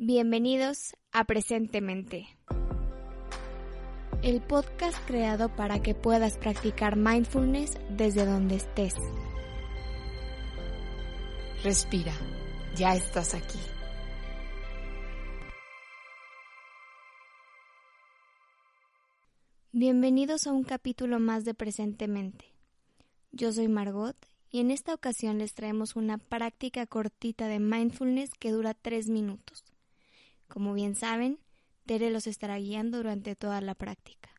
Bienvenidos a Presentemente, el podcast creado para que puedas practicar mindfulness desde donde estés. Respira, ya estás aquí. Bienvenidos a un capítulo más de Presentemente. Yo soy Margot y en esta ocasión les traemos una práctica cortita de mindfulness que dura tres minutos. Como bien saben, Tere los estará guiando durante toda la práctica,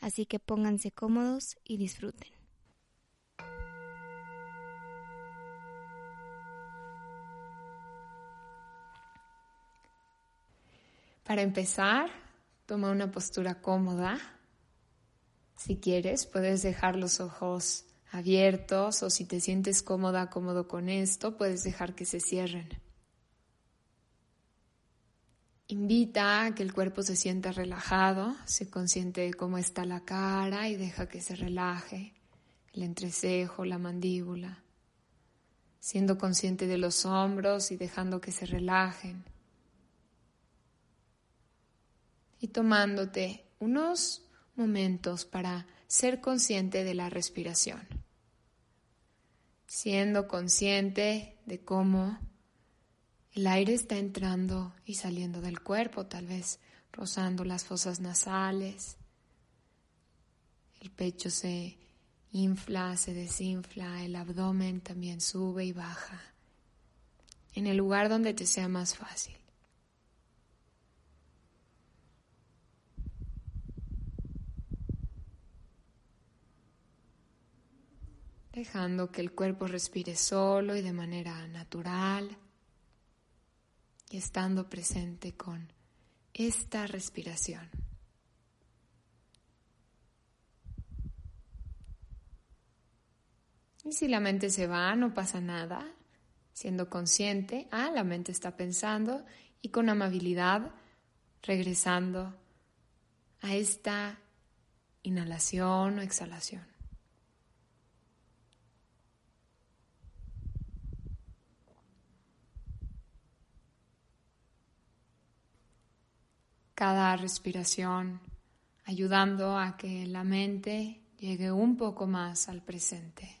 así que pónganse cómodos y disfruten. Para empezar, toma una postura cómoda. Si quieres, puedes dejar los ojos abiertos o si te sientes cómoda, cómodo con esto, puedes dejar que se cierren. Invita a que el cuerpo se sienta relajado, se consciente de cómo está la cara y deja que se relaje el entrecejo, la mandíbula, siendo consciente de los hombros y dejando que se relajen. Y tomándote unos momentos para ser consciente de la respiración, siendo consciente de cómo el aire está entrando y saliendo del cuerpo, tal vez rozando las fosas nasales. El pecho se infla, se desinfla, el abdomen también sube y baja. En el lugar donde te sea más fácil. Dejando que el cuerpo respire solo y de manera natural y estando presente con esta respiración. Y si la mente se va, no pasa nada. Siendo consciente, ah, la mente está pensando y con amabilidad regresando a esta inhalación o exhalación. Cada respiración, ayudando a que la mente llegue un poco más al presente.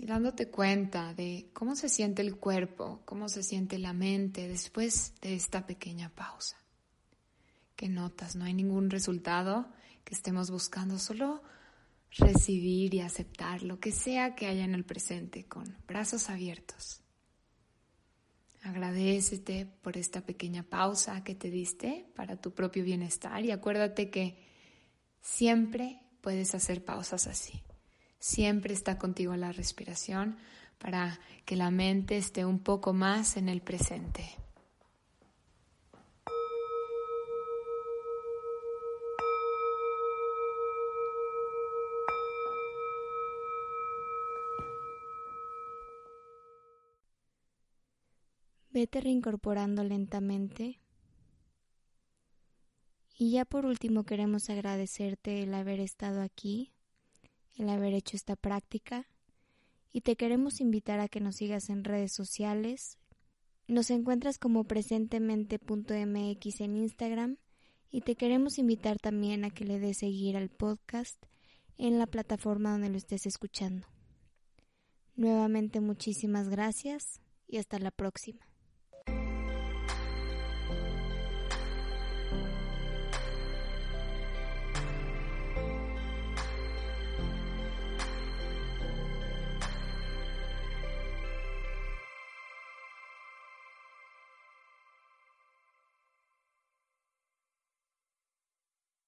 Y dándote cuenta de cómo se siente el cuerpo, cómo se siente la mente después de esta pequeña pausa. ¿Qué notas? No hay ningún resultado que estemos buscando, solo recibir y aceptar lo que sea que haya en el presente con brazos abiertos. Agradecete por esta pequeña pausa que te diste para tu propio bienestar y acuérdate que siempre puedes hacer pausas así. Siempre está contigo la respiración para que la mente esté un poco más en el presente. Vete reincorporando lentamente. Y ya por último queremos agradecerte el haber estado aquí el haber hecho esta práctica y te queremos invitar a que nos sigas en redes sociales. Nos encuentras como presentemente.mx en Instagram y te queremos invitar también a que le des seguir al podcast en la plataforma donde lo estés escuchando. Nuevamente muchísimas gracias y hasta la próxima.